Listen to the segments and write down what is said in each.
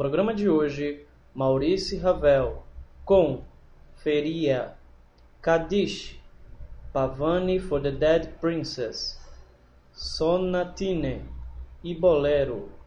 Programa de hoje, Maurice Ravel com Feria, Kadish, Pavani for the Dead Princess, Sonatine e Bolero.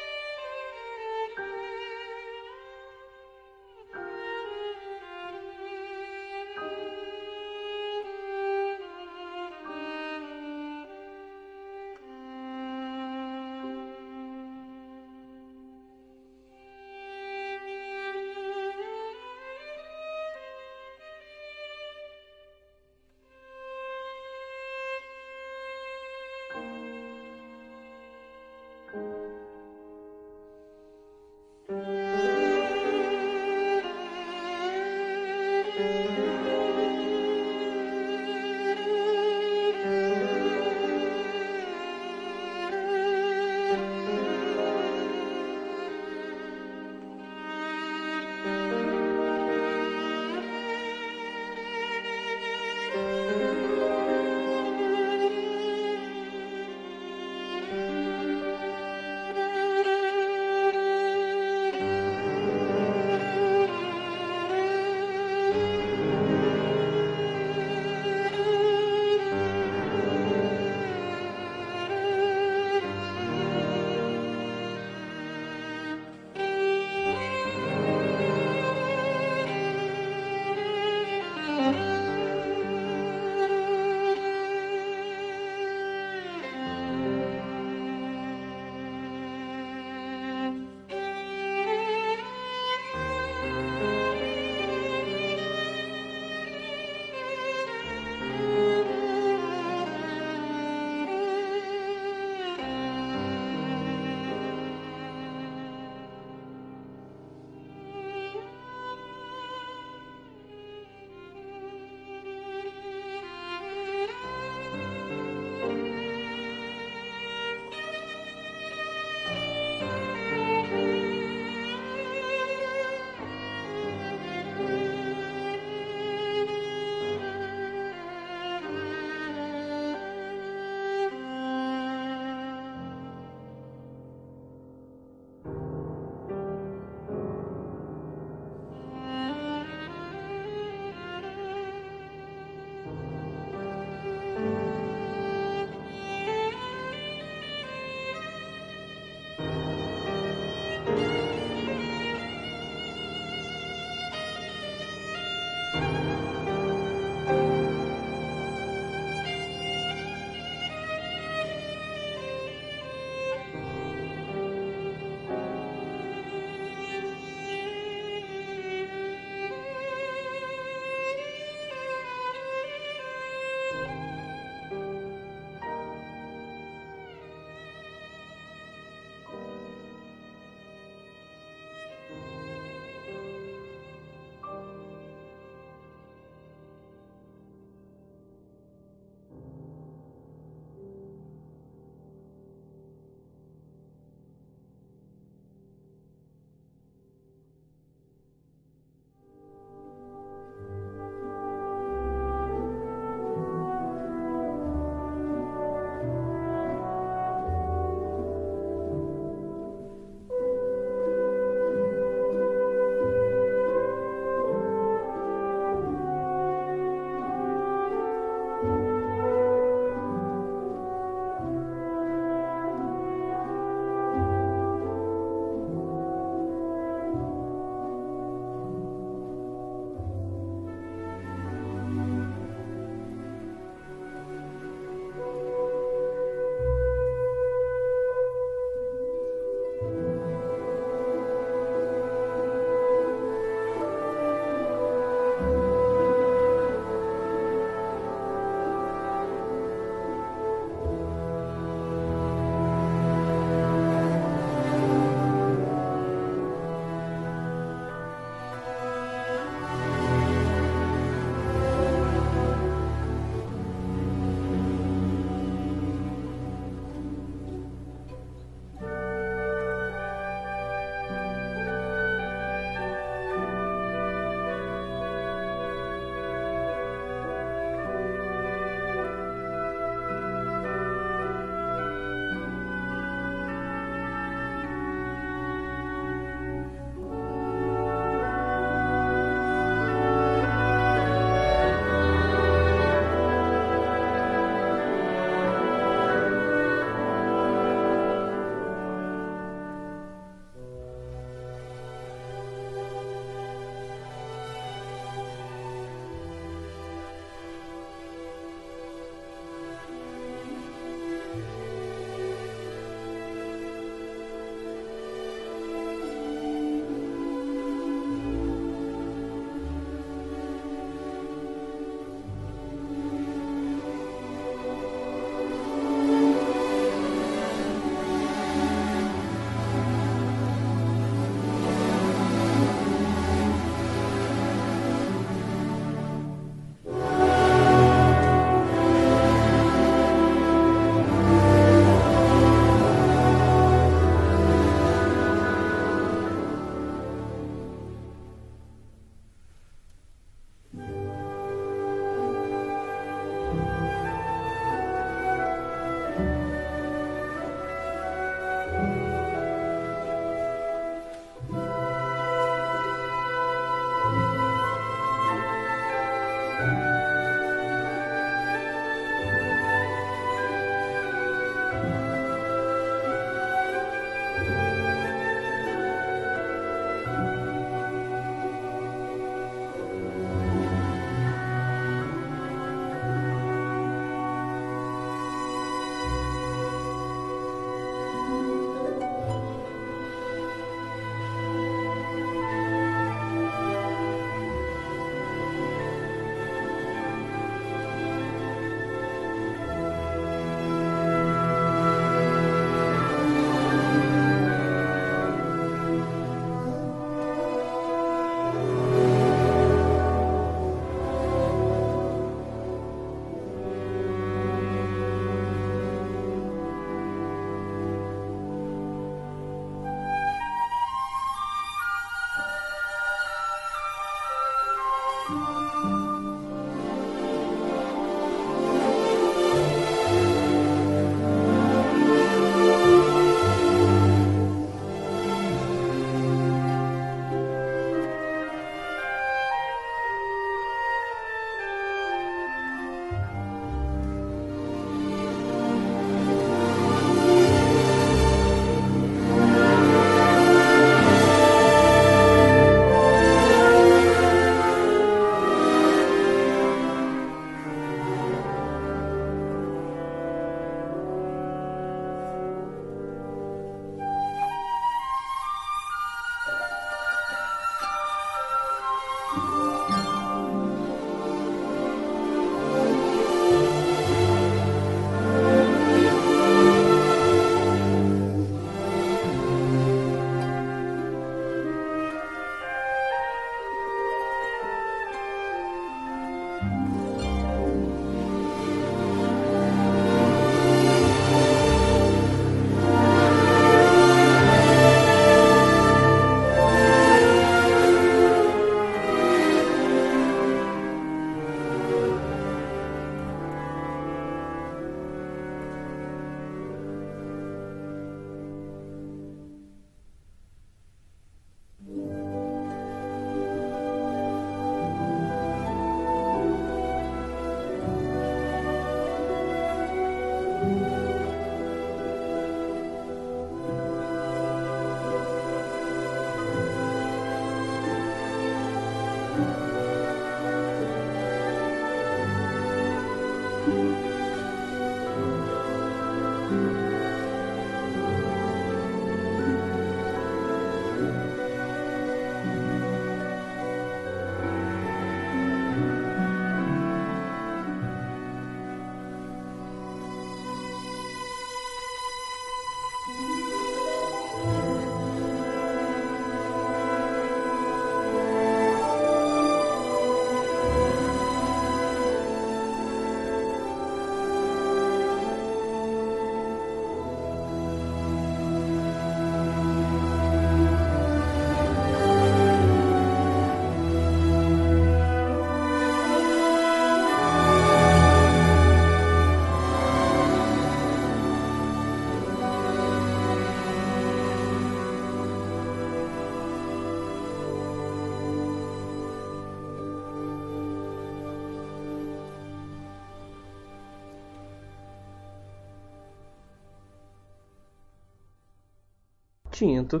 Tinto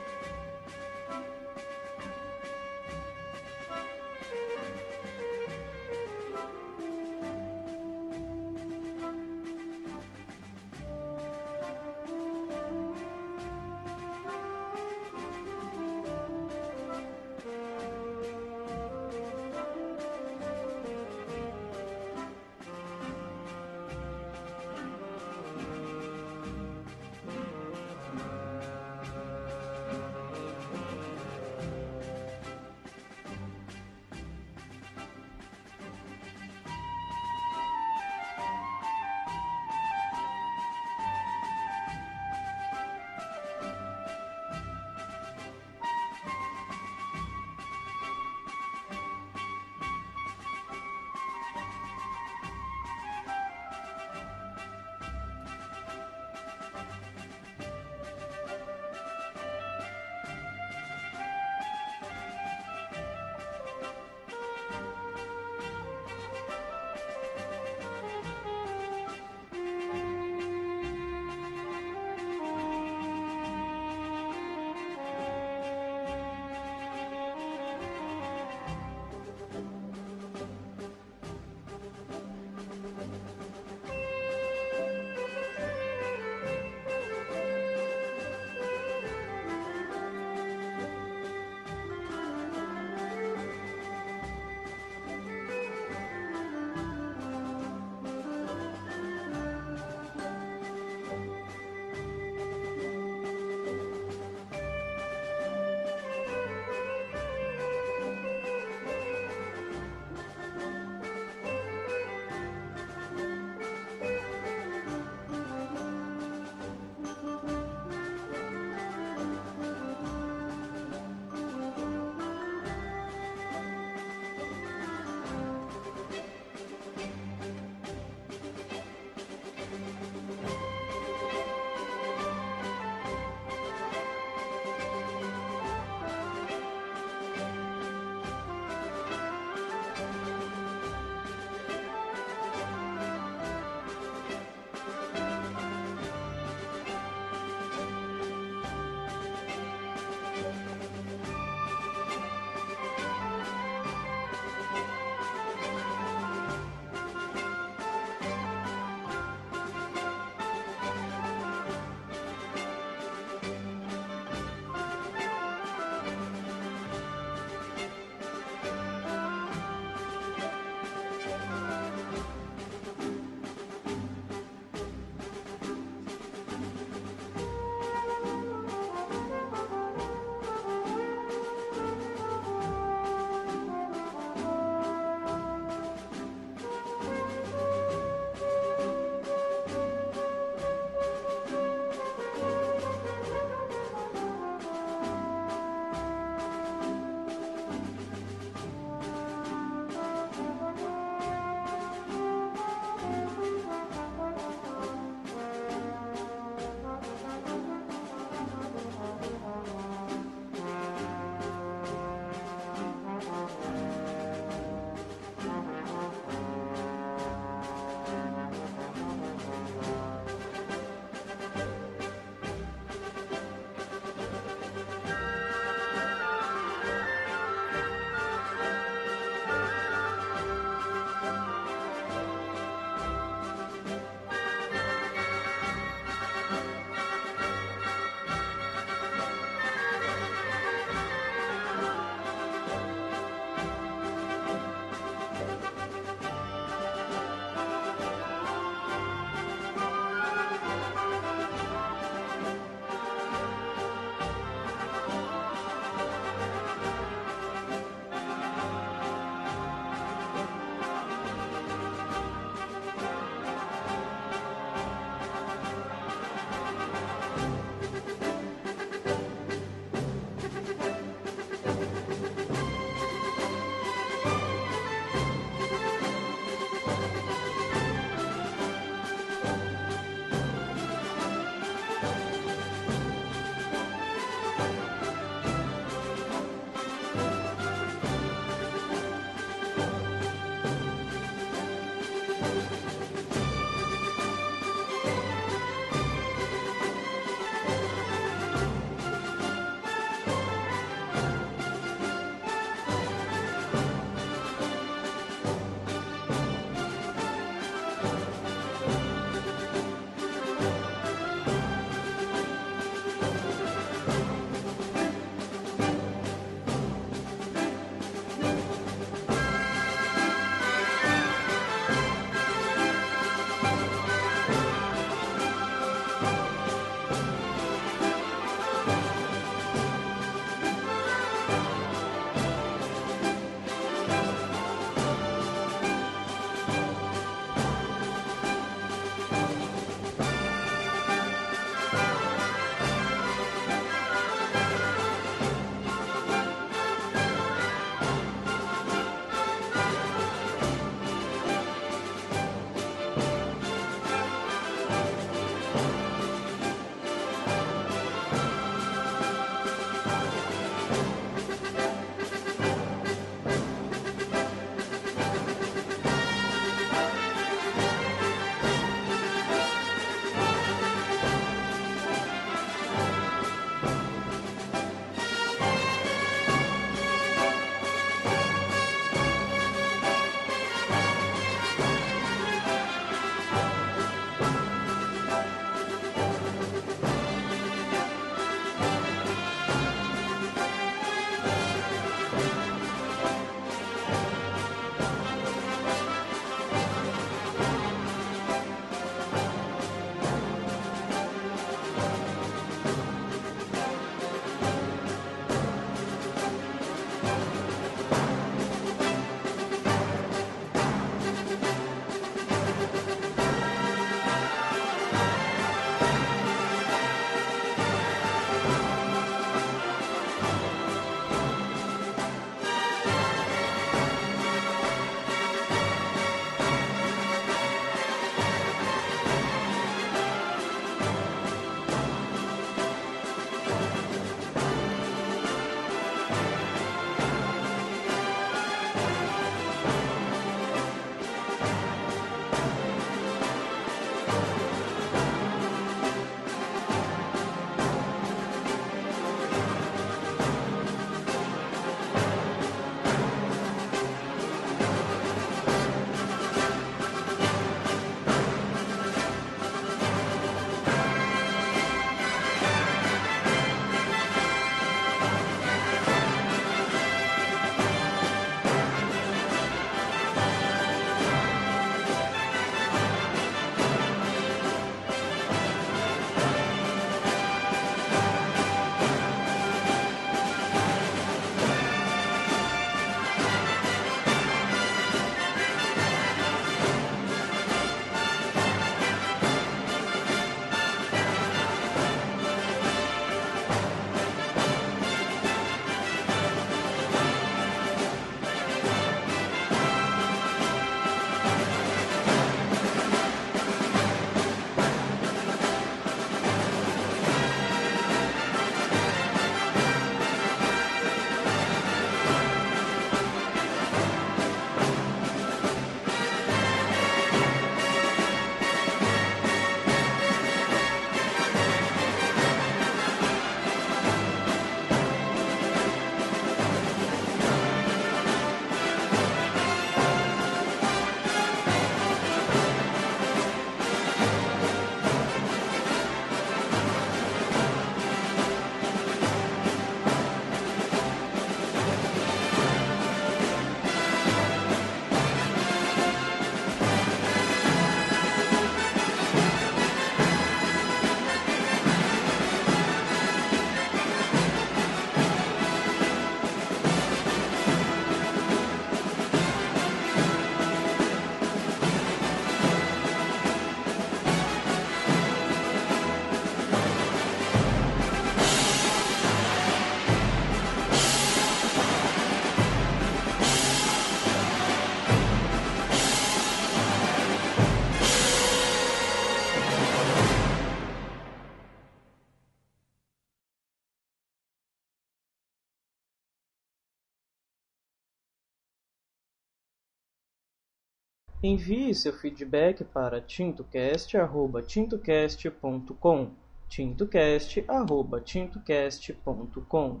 Envie seu feedback para tintocast@tintocast.com. tintocast@tintocast.com